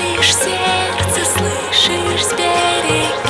лишь сердце слышишь с берега.